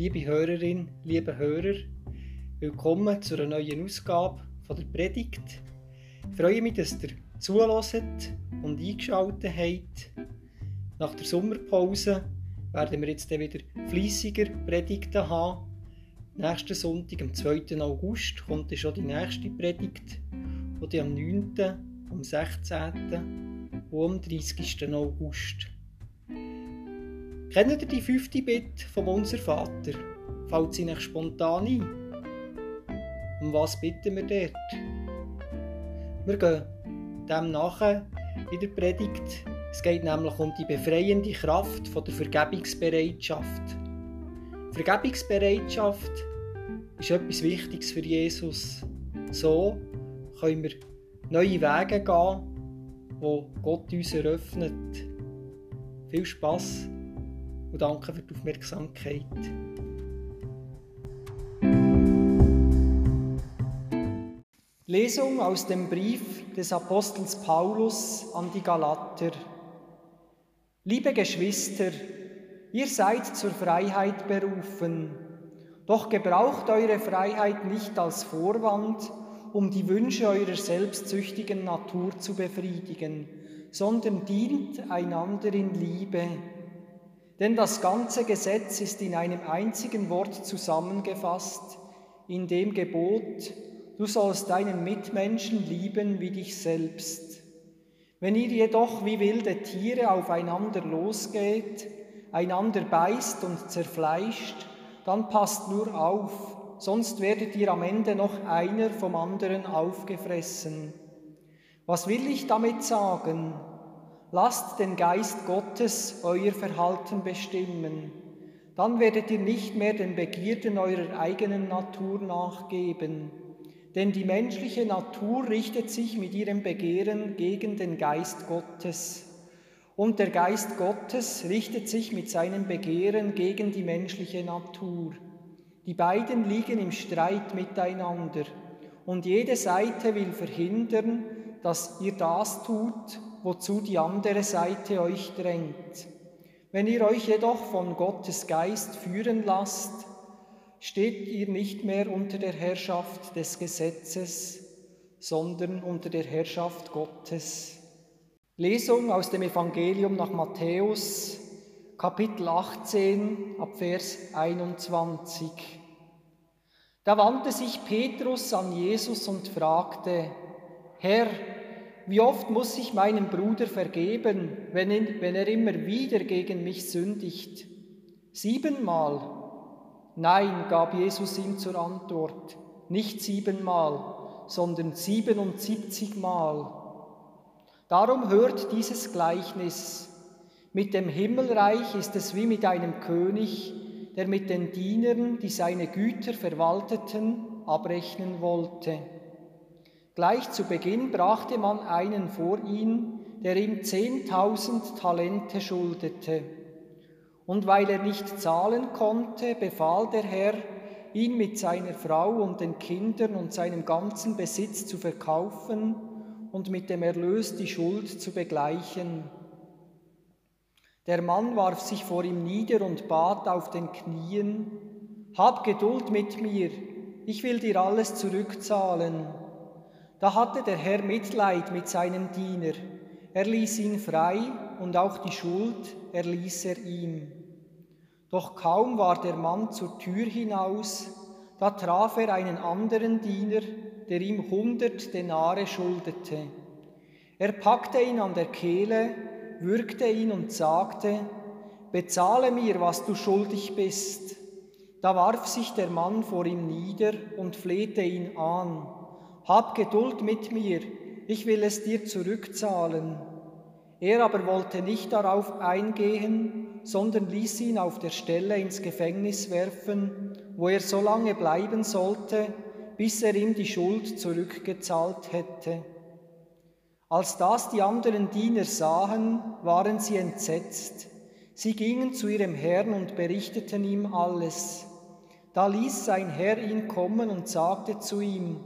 liebe Hörerin, liebe Hörer, willkommen zu einer neuen Ausgabe von der Predigt. Ich freue mich, dass ihr zuhört und eingeschaltet habt. Nach der Sommerpause werden wir jetzt wieder fließiger Predigten haben. Nächsten Sonntag, am 2. August, kommt schon die nächste Predigt, die am 9., am 16. und am 30. August. Kennt ihr die fünfte Bitte vom Unser Vater? Fällt sie nicht spontan ein? Um was bitten wir dort? Wir gehen dem nachher in der Predigt. Es geht nämlich um die befreiende Kraft von der Vergebungsbereitschaft. Vergebungsbereitschaft ist etwas Wichtiges für Jesus. So können wir neue Wege gehen, wo Gott uns eröffnet. Viel Spaß! Und danke für die Aufmerksamkeit. Lesung aus dem Brief des Apostels Paulus an die Galater. Liebe Geschwister, ihr seid zur Freiheit berufen, doch gebraucht eure Freiheit nicht als Vorwand, um die Wünsche eurer selbstsüchtigen Natur zu befriedigen, sondern dient einander in Liebe. Denn das ganze Gesetz ist in einem einzigen Wort zusammengefasst, in dem Gebot, du sollst deinen Mitmenschen lieben wie dich selbst. Wenn ihr jedoch wie wilde Tiere aufeinander losgeht, einander beißt und zerfleischt, dann passt nur auf, sonst werdet ihr am Ende noch einer vom anderen aufgefressen. Was will ich damit sagen? Lasst den Geist Gottes euer Verhalten bestimmen. Dann werdet ihr nicht mehr den Begierden eurer eigenen Natur nachgeben. Denn die menschliche Natur richtet sich mit ihrem Begehren gegen den Geist Gottes. Und der Geist Gottes richtet sich mit seinem Begehren gegen die menschliche Natur. Die beiden liegen im Streit miteinander. Und jede Seite will verhindern, dass ihr das tut, wozu die andere Seite euch drängt. Wenn ihr euch jedoch von Gottes Geist führen lasst, steht ihr nicht mehr unter der Herrschaft des Gesetzes, sondern unter der Herrschaft Gottes. Lesung aus dem Evangelium nach Matthäus, Kapitel 18, ab Vers 21. Da wandte sich Petrus an Jesus und fragte, Herr, wie oft muss ich meinem Bruder vergeben, wenn, er immer wieder gegen mich sündigt? Siebenmal? Nein, gab Jesus ihm zur Antwort, nicht siebenmal, sondern siebenundsiebzigmal. Darum hört dieses Gleichnis. Mit dem Himmelreich ist es wie mit einem König, der mit den Dienern, die seine Güter verwalteten, abrechnen wollte. Gleich zu Beginn brachte man einen vor ihn, der ihm zehntausend Talente schuldete. Und weil er nicht zahlen konnte, befahl der Herr, ihn mit seiner Frau und den Kindern und seinem ganzen Besitz zu verkaufen und mit dem Erlös die Schuld zu begleichen. Der Mann warf sich vor ihm nieder und bat auf den Knien, Hab Geduld mit mir, ich will dir alles zurückzahlen. Da hatte der Herr Mitleid mit seinem Diener. Er ließ ihn frei und auch die Schuld erließ er ihm. Doch kaum war der Mann zur Tür hinaus, da traf er einen anderen Diener, der ihm hundert Denare schuldete. Er packte ihn an der Kehle, würgte ihn und sagte, Bezahle mir, was du schuldig bist. Da warf sich der Mann vor ihm nieder und flehte ihn an. Hab Geduld mit mir, ich will es dir zurückzahlen. Er aber wollte nicht darauf eingehen, sondern ließ ihn auf der Stelle ins Gefängnis werfen, wo er so lange bleiben sollte, bis er ihm die Schuld zurückgezahlt hätte. Als das die anderen Diener sahen, waren sie entsetzt. Sie gingen zu ihrem Herrn und berichteten ihm alles. Da ließ sein Herr ihn kommen und sagte zu ihm,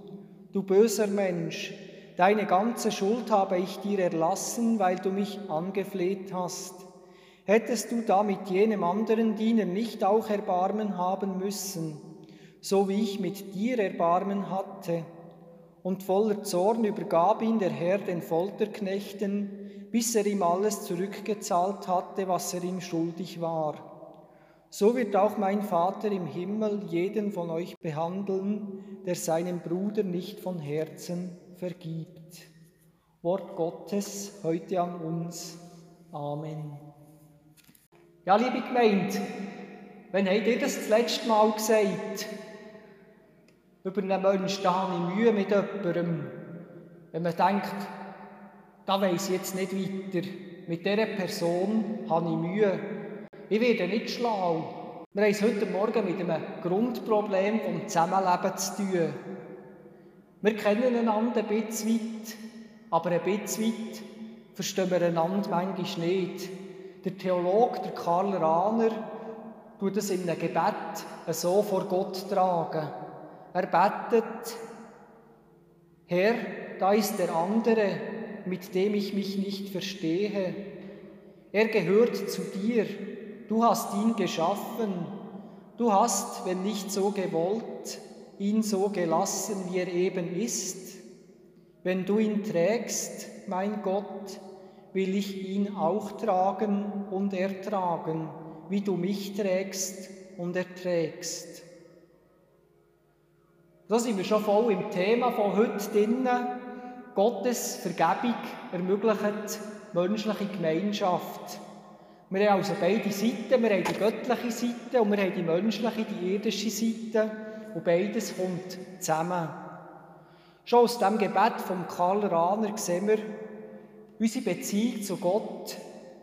Du böser Mensch, deine ganze Schuld habe ich dir erlassen, weil du mich angefleht hast. Hättest du da mit jenem anderen Diener nicht auch Erbarmen haben müssen, so wie ich mit dir Erbarmen hatte? Und voller Zorn übergab ihn der Herr den Folterknechten, bis er ihm alles zurückgezahlt hatte, was er ihm schuldig war. So wird auch mein Vater im Himmel jeden von euch behandeln, der seinem Bruder nicht von Herzen vergibt. Wort Gottes heute an uns. Amen. Ja, liebe Gemeinde, wenn habt ihr das das letzte Mal gesagt? Über einen Menschen, da habe ich Mühe mit jemandem. Wenn man denkt, da weiß ich jetzt nicht weiter. Mit dieser Person habe ich Mühe. Ich werde nicht schlau. Wir haben es heute Morgen mit einem Grundproblem vom Zusammenleben zu tun. Wir kennen einander ein bisschen weit, aber ein bisschen weit verstehen wir einander manchmal nicht. Der Theologe, der Karl Rahner, tut es in einem Gebet so vor Gott tragen. Er betet, Herr, da ist der andere, mit dem ich mich nicht verstehe. Er gehört zu dir, du hast ihn geschaffen, du hast, wenn nicht so gewollt, ihn so gelassen, wie er eben ist. Wenn du ihn trägst, mein Gott, will ich ihn auch tragen und ertragen, wie du mich trägst und erträgst. Da sind wir schon voll im Thema von heute drinnen. Gottes Vergebung ermöglicht menschliche Gemeinschaft. Wir haben also beide Seiten. Wir haben die göttliche Seite und wir haben die menschliche, die irdische Seite. Und beides kommt zusammen. Schon aus dem Gebet von Karl Rahner sehen wir, unsere Beziehung zu Gott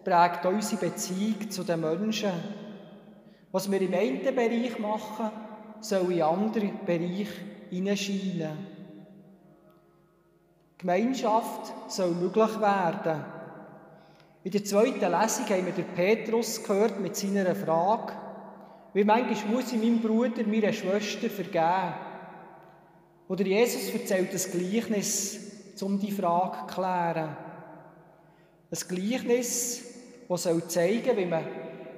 prägt auch unsere Beziehung zu den Menschen. Was wir im einen Bereich machen, soll in andere Bereiche hineinscheinen. Gemeinschaft soll möglich werden. In der zweiten Lesung haben wir den Petrus gehört mit seiner Frage, wie manchmal muss ich meinem Bruder, meiner Schwester vergeben. Oder Jesus erzählt das Gleichnis, um die Frage zu klären. Ein Gleichnis, das soll zeigen, wie man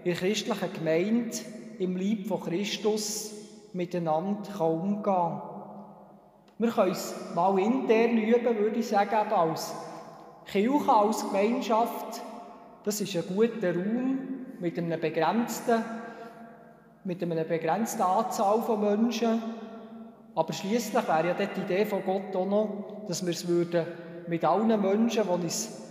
in der christlichen Gemeinde im Leib von Christus miteinander umgehen kann. Wir können es mal intern üben, würde ich sagen, als Kirche, als Gemeinschaft. Das ist ein guter Raum mit einer begrenzten mit einer begrenzten Anzahl von Menschen. Aber schließlich wäre ja die Idee von Gott auch noch, dass wir es würden mit allen Menschen, die uns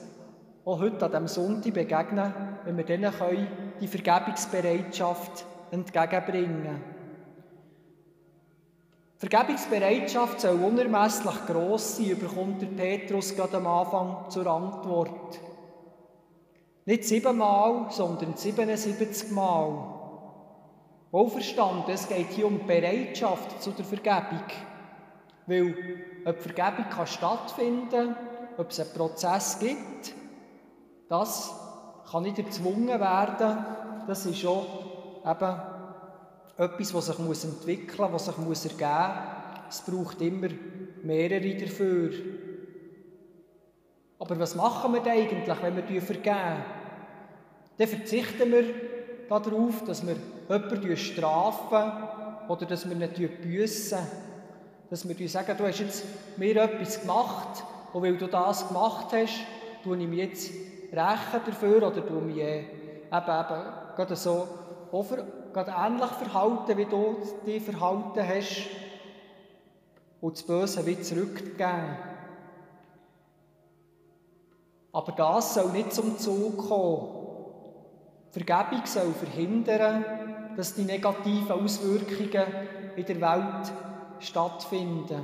auch heute an diesem Sonntag begegnen, wenn wir denen können, die Vergebungsbereitschaft entgegenbringen Vergebungsbereitschaft soll unermesslich gross sein, überkommt der Petrus gerade am Anfang zur Antwort. Nicht siebenmal, sondern 77 Mal. Wohlverstanden, es geht hier um Bereitschaft zu der Vergebung. Weil, ob Vergebung kann stattfinden ob es einen Prozess gibt, das kann nicht erzwungen werden. Das ist schon eben etwas, was sich entwickeln muss, was sich ergeben muss. Es braucht immer mehrere dafür. Aber was machen wir denn eigentlich, wenn wir vergeben? Dann verzichten wir darauf, dass wir jemanden strafen oder dass wir nicht büssen. Dass wir sagen, du hast jetzt mir etwas gemacht und weil du das gemacht hast, tue ich mich jetzt rächen dafür oder tue mich äh, eben, eben gerade so gerade ähnlich verhalten, wie du dich verhalten hast und das Böse wieder zurückgeben. Aber das soll nicht zum Zug kommen. Vergebung soll verhindern, dass die negativen Auswirkungen in der Welt stattfinden.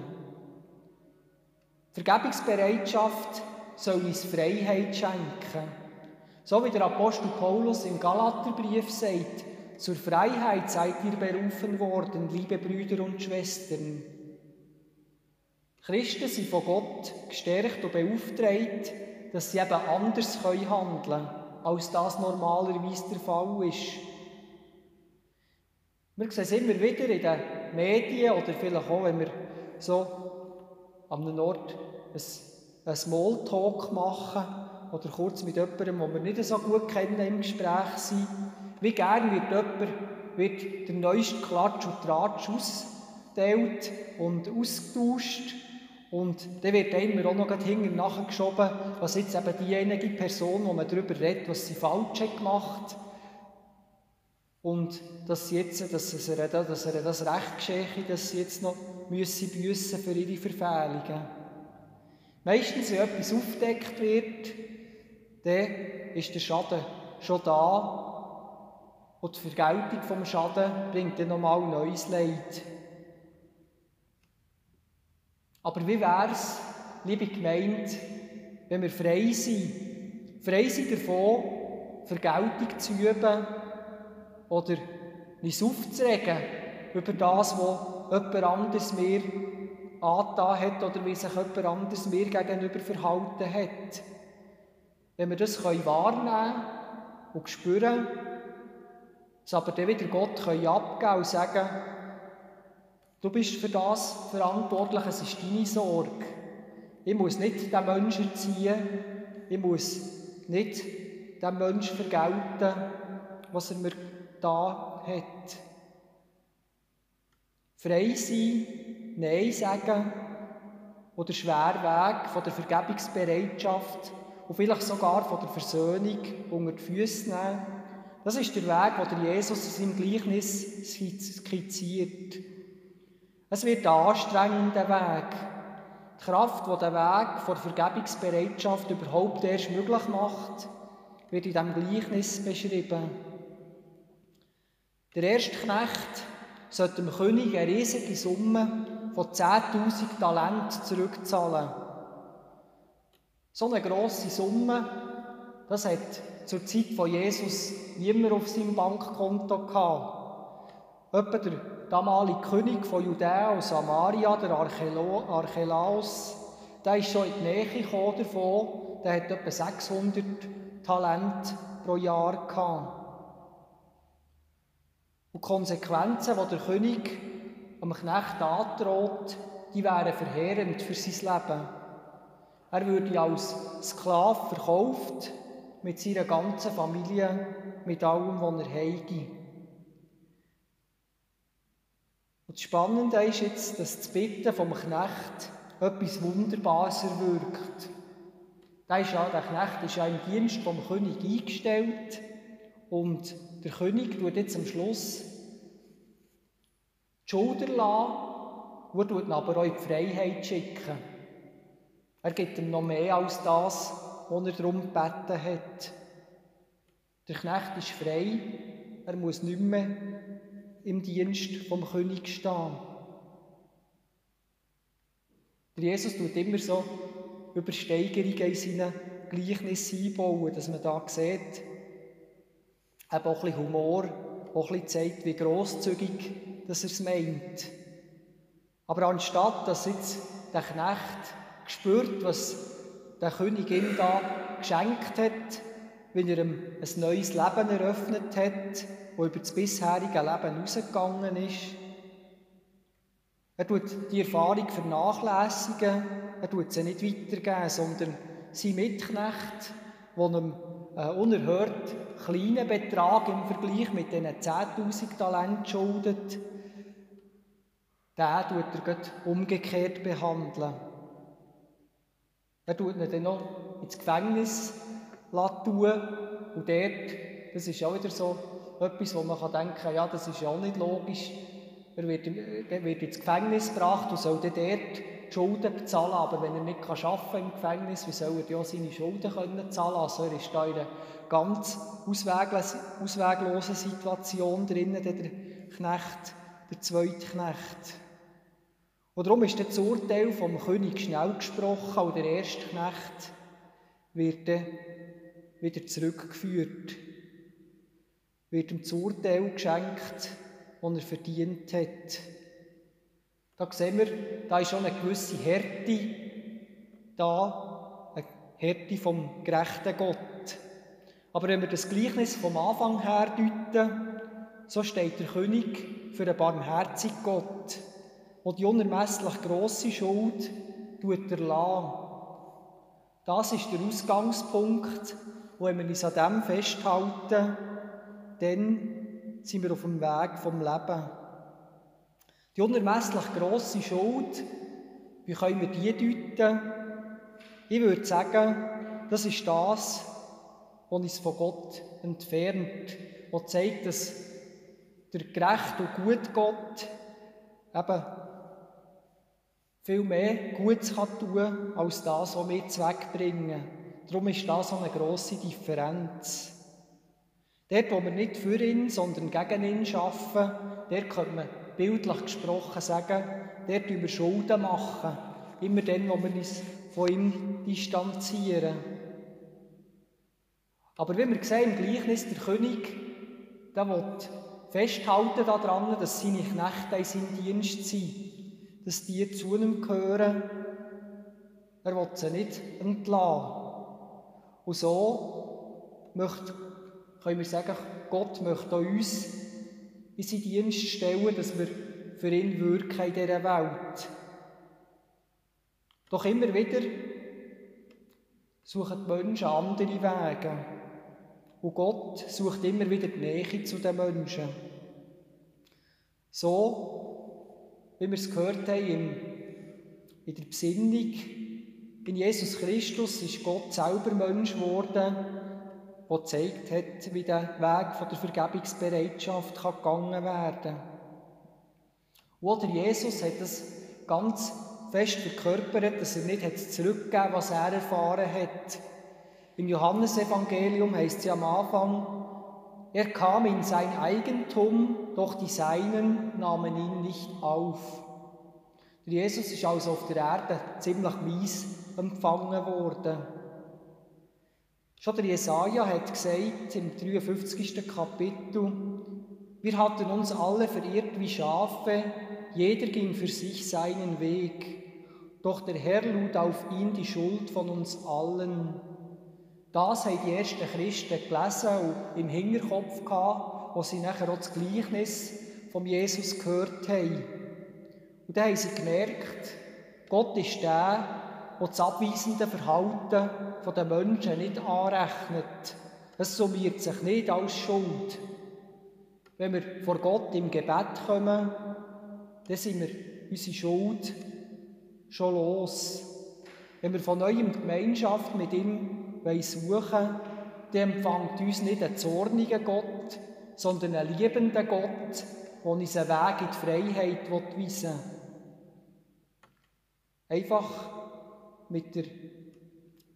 Vergebungsbereitschaft soll uns Freiheit schenken. So wie der Apostel Paulus im Galaterbrief sagt, zur Freiheit seid ihr berufen worden, liebe Brüder und Schwestern. Christen sind von Gott gestärkt und beauftragt, dass sie eben anders handeln können als das normalerweise der Fall ist. Wir sehen es immer wieder in den Medien oder vielleicht auch, wenn wir so an einem Ort ein, ein Smalltalk machen oder kurz mit jemandem, den wir nicht so gut kennen, im Gespräch sind. Wie gern wird jemand wird der neueste Klatsch und Tratsch ausgeteilt und ausgetauscht. Und dann wird einem auch noch hinten nachgeschoben, was jetzt eben diejenige Person, wo man darüber redet, was sie falsch hat gemacht und dass, sie jetzt, dass, ihr, dass er das Recht geschehe, dass sie jetzt noch müssen büssen für ihre Verfehlungen. Meistens, wenn etwas aufgedeckt wird, dann ist der Schaden schon da und die Vergeltung vom Schaden bringt dann nochmal neues Leid. Aber wie wäre es, liebe Gemeinde, wenn wir frei sind? Frei sind davon, Vergeltung zu üben oder uns aufzuregen über das, was jemand anderes mir angetan hat oder wie sich jemand anderes mir gegenüber verhalten hat. Wenn wir das wahrnehmen und spüren, es aber dann wieder Gott können abgeben und sagen, du bist für das verantwortlich, es ist deine Sorge. Ich muss nicht den Menschen erziehen, ich muss nicht dem Menschen vergelten, was er mir da hat. Frei sein, Nein sagen oder schwer Weg von der Vergebungsbereitschaft und vielleicht sogar von der Versöhnung unter die Füße nehmen. Das ist der Weg, den Jesus in seinem Gleichnis skizziert. Es wird ein anstrengender Weg. Die Kraft, die den Weg von der Vergebungsbereitschaft überhaupt erst möglich macht, wird in diesem Gleichnis beschrieben. Der erste Knecht sollte dem König eine riesige Summe von 10.000 Talenten zurückzahlen. So eine grosse Summe, das hat zur Zeit von Jesus niemand auf seinem Bankkonto gehabt. Etwa der damalige König von Judäa und Samaria, der Archelaus, der ist schon in die Nähe davon, der hat etwa 600 Talente pro Jahr gehabt. Und die Konsequenzen, die der König am Knecht androht, die wären verheerend für sein Leben. Er würde als Sklave verkauft, mit seiner ganzen Familie, mit allem, was er heige. Und das Spannende ist jetzt, dass das Bitten vom Knecht etwas Wunderbares erwirkt. Der, ist ja, der Knecht ist ja im Dienst vom König eingestellt und der König tut jetzt am Schluss die Schulter lassen, und tut ihn aber auch in die Freiheit schicken. Er gibt ihm noch mehr als das, was er darum gebeten hat. Der Knecht ist frei, er muss nicht mehr im Dienst vom König stehen. Der Jesus tut immer so Übersteigerungen in seinen Gleichnissen einbauen, dass man da sieht, eben auch ein bisschen Humor, auch ein bisschen zeigt, wie grosszügig dass er es meint. Aber anstatt, dass jetzt der Knecht spürt, was der König ihm da geschenkt hat, wenn er ihm ein neues Leben eröffnet hat, das über das bisherige Leben hinausgegangen ist. Er tut die Erfahrung vernachlässigen, er tut sie nicht weitergeben, sondern sein Mitknecht, der ihm einen unerhört kleinen Betrag im Vergleich mit diesen 10.000 Talenten schuldet, den tut er umgekehrt behandeln. Er tut ihn dann noch ins Gefängnis tun und dort, das ist auch wieder so etwas, wo man denken kann, ja, das ist ja auch nicht logisch. Er wird, er wird ins Gefängnis gebracht und soll dort die Schulden bezahlen, aber wenn er nicht kann arbeiten im Gefängnis, wie soll er ja seine Schulden können zahlen? Also er ist da in einer ganz ausweglosen Situation drin, der Knecht, der zweite Knecht. Und darum ist das Urteil vom König schnell gesprochen und der erste Knecht wird dann wieder zurückgeführt, wird ihm das Urteil geschenkt, das er verdient hat. Da sehen wir, da ist schon eine gewisse Härte da, eine Härte vom gerechten Gott. Aber wenn wir das Gleichnis vom Anfang her deuten, so steht der König für einen barmherzigen Gott und die unermesslich grosse Schuld tut er lassen. Das ist der Ausgangspunkt, wo wenn wir uns an dem festhalten, dann sind wir auf dem Weg vom Leben. Die unermesslich grosse Schuld, wie können wir die deuten? Ich würde sagen, das ist das, was uns von Gott entfernt, was zeigt, dass der gerechte und gute Gott eben viel mehr Gutes kann tun als das, was wir zweckbringen. Darum ist das eine grosse Differenz. Dort, wo wir nicht für ihn, sondern gegen ihn arbeiten, dort könnte man bildlich gesprochen sagen, dort wir Schulden machen. Immer dann, wo wir uns von ihm distanzieren. Aber wie wir sehen im Gleichnis, der König, der will festhalten daran, dass seine Knechte in seinem Dienst sind dass die zu ihm gehören. Er will sie nicht entlassen. Und so möchte, können wir sagen, Gott möchte uns in seinen Dienst stellen, dass wir für ihn wirken in dieser Welt. Doch immer wieder suchen die Menschen andere Wege. Und Gott sucht immer wieder die Nähe zu den Menschen. So wie wir es gehört haben in der Besinnung, in Jesus Christus ist Gott selber Mensch geworden, der gezeigt hat, wie der Weg von der Vergebungsbereitschaft gegangen werden kann. Oder Jesus hat es ganz fest verkörpert, dass er nicht zurückgegeben was er erfahren hat. Im Johannesevangelium heißt es am Anfang, er kam in sein Eigentum, doch die Seinen nahmen ihn nicht auf. Jesus ist also auf der Erde ziemlich mies empfangen worden. Schon der Jesaja hat gesagt im 53. Kapitel, wir hatten uns alle verirrt wie Schafe, jeder ging für sich seinen Weg. Doch der Herr lud auf ihn die Schuld von uns allen. Das haben die ersten Christen gelesen und im Hinterkopf gehabt, wo sie nachher auch das Gleichnis von Jesus gehört haben. Und dann haben sie gemerkt, Gott ist der, der das abweisende Verhalten der Menschen nicht anrechnet. Es summiert sich nicht als Schuld. Wenn wir vor Gott im Gebet kommen, dann sind wir unsere Schuld schon los. Wenn wir von neuem die Gemeinschaft mit ihm suchen dann empfängt uns nicht ein zorniger Gott, sondern ein liebender Gott, der uns einen Weg in die Freiheit weisen will. Einfach mit, der,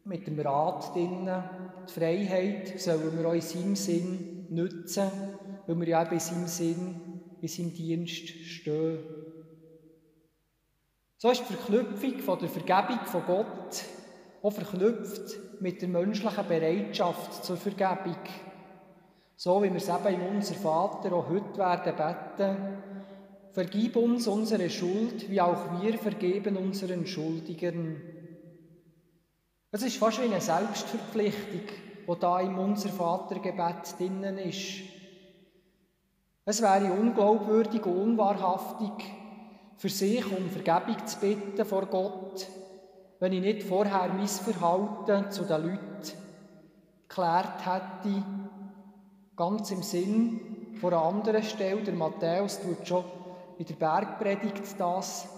mit dem Rat drinnen, die Freiheit sollen wir auch in seinem Sinn nutzen, weil wir ja eben in seinem Sinn, in seinem Dienst stehen. So ist die Verknüpfung von der Vergebung von Gott auch verknüpft mit der menschlichen Bereitschaft zur Vergebung. So wie wir es eben in unser Vater auch heute werden beten, vergib uns unsere Schuld, wie auch wir vergeben unseren Schuldigern. Es ist fast wie eine Selbstverpflichtung, die da im Unser Vatergebet drinnen ist. Es wäre unglaubwürdig und unwahrhaftig, für sich um Vergebung zu bitten vor Gott, wenn ich nicht vorher mein Verhalten zu den Leuten geklärt hätte, ganz im Sinn von einer anderen Stelle, der Matthäus tut schon in der Bergpredigt das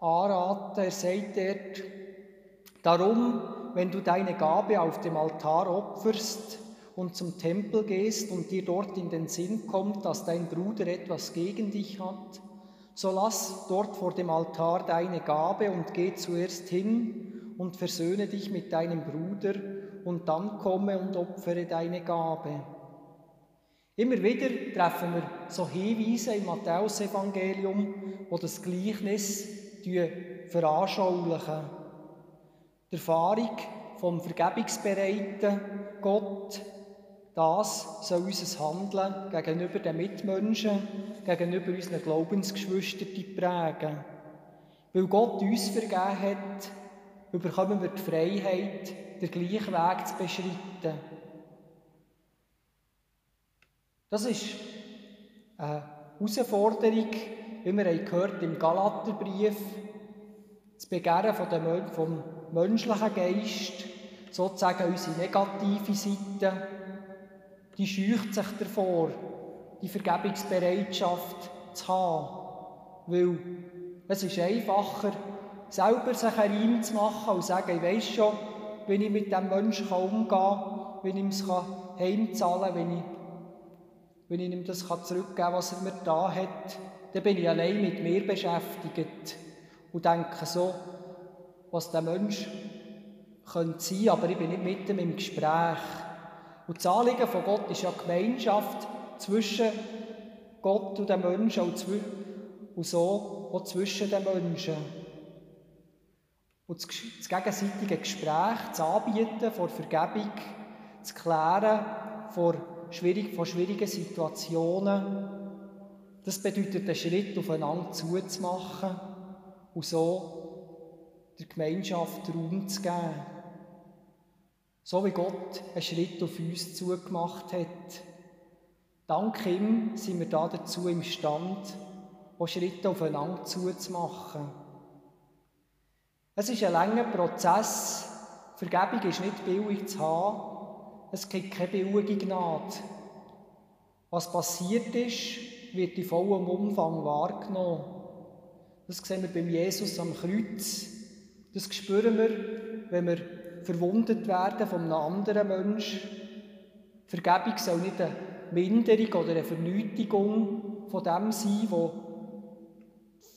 anraten. Er sagt dort, darum, wenn du deine Gabe auf dem Altar opferst und zum Tempel gehst und dir dort in den Sinn kommt, dass dein Bruder etwas gegen dich hat, so lass dort vor dem Altar deine Gabe und geh zuerst hin und versöhne dich mit deinem Bruder und dann komme und opfere deine Gabe. Immer wieder treffen wir so Hinweise im Matthäusevangelium, wo das Gleichnis veranschaulichen. Die Erfahrung vom vergebungsbereiten Gott, das soll unser Handeln gegenüber den Mitmenschen, gegenüber unseren Glaubensgeschwistern prägen. Weil Gott uns vergeben hat, bekommen wir die Freiheit, den gleichen Weg zu beschreiten. Das ist eine Herausforderung, wie wir gehört im Galaterbrief, das Begehren vom menschlichen Geist sozusagen unsere negative Seite, die scheucht sich davor, die Vergebungsbereitschaft zu haben. Weil es ist einfacher, selber sich einen Reim zu machen und zu sagen, ich weiß schon, wie ich mit diesem Menschen umgehen kann, wie ich ihm es heimzahlen kann, wenn ich, wenn ich ihm das zurückgeben kann, was er mir da hat. Dann bin ich allein mit mir beschäftigt und denke so, was der Mensch könnte sein, aber ich bin nicht mit ihm im Gespräch. Und das Anliegen von Gott ist ja Gemeinschaft zwischen Gott und den Menschen und, so auch zwischen den Menschen. Und das, gegenseitige Gespräch, das Anbieten von Vergebung, das Klären von, schwierig, von schwierigen Situationen, das bedeutet, einen Schritt aufeinander zuzumachen und so der Gemeinschaft Raum zu geben. So wie Gott einen Schritt auf uns zugemacht hat. Dank ihm sind wir da dazu imstand, auch Schritte aufeinander zuzumachen. Es ist ein langer Prozess. Vergebung ist nicht billig zu haben. Es gibt keine billige Gnade. Was passiert ist, wird in vollem Umfang wahrgenommen. Das sehen wir beim Jesus am Kreuz. Das spüren wir, wenn wir verwundet werden von einem anderen Menschen. Vergebung soll nicht eine Minderung oder eine Vernötigung von dem sein, wo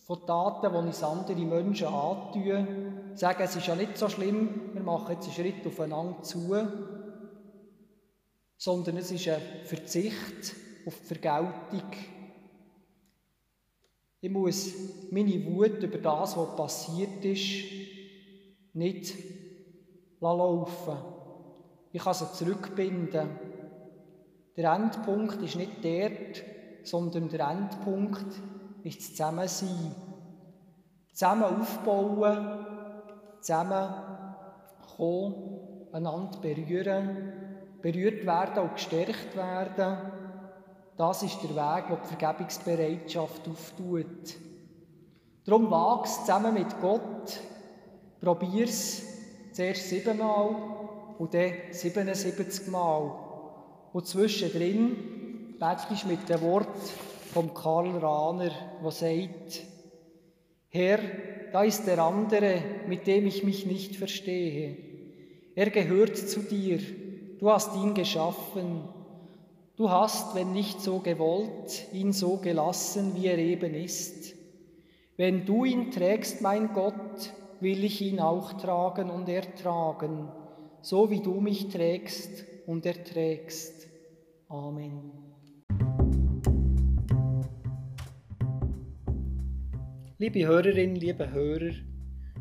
von Taten, die uns andere Menschen antun. Sagen, es ist ja nicht so schlimm, wir machen jetzt einen Schritt aufeinander zu. Sondern es ist ein Verzicht auf die Vergeltung. Ich muss meine Wut über das, was passiert ist, nicht laufen Ich kann sie zurückbinden. Der Endpunkt ist nicht dort, sondern der Endpunkt ist das Zusammensein. Zusammen aufbauen, zusammen kommen, einander berühren, berührt werden und gestärkt werden. Das ist der Weg, der die Vergebungsbereitschaft auftut. Darum wag's zusammen mit Gott, probier's zuerst siebenmal und dann 77 Mal. Und zwischendrin betest mit dem Wort vom Karl Rahner, der sagt, Herr, da ist der andere, mit dem ich mich nicht verstehe. Er gehört zu dir, du hast ihn geschaffen. Du hast, wenn nicht so gewollt, ihn so gelassen, wie er eben ist. Wenn du ihn trägst, mein Gott, will ich ihn auch tragen und ertragen, so wie du mich trägst und erträgst. Amen. Liebe Hörerinnen, liebe Hörer,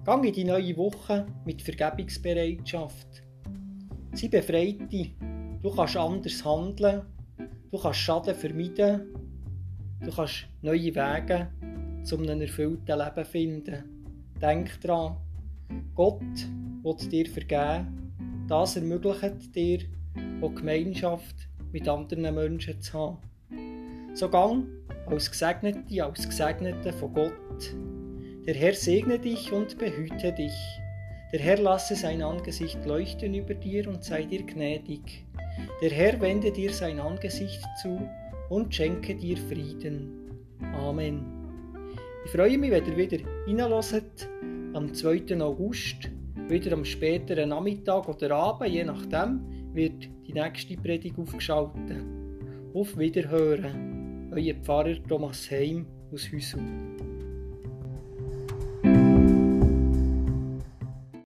gang die neue Woche mit Vergebungsbereitschaft. Sie befreit dich. Du kannst anders handeln. Du kannst Schaden vermeiden. Du kannst neue Wege zum einem erfüllten Leben finden. Denk dran, Gott will dir vergeben. Das ermöglicht dir, auch Gemeinschaft mit anderen Menschen zu haben. So gang als Gesegnete, als Gesegnete von Gott. Der Herr segne dich und behüte dich. Der Herr lasse sein Angesicht leuchten über dir und sei dir gnädig. Der Herr wende dir sein Angesicht zu und schenke dir Frieden. Amen. Ich freue mich, wenn ihr wieder reinhört am 2. August, wieder am späteren Nachmittag oder Abend, je nachdem, wird die nächste Predigt aufgeschaltet. Auf Wiederhören, euer Pfarrer Thomas Heim aus Hüsum.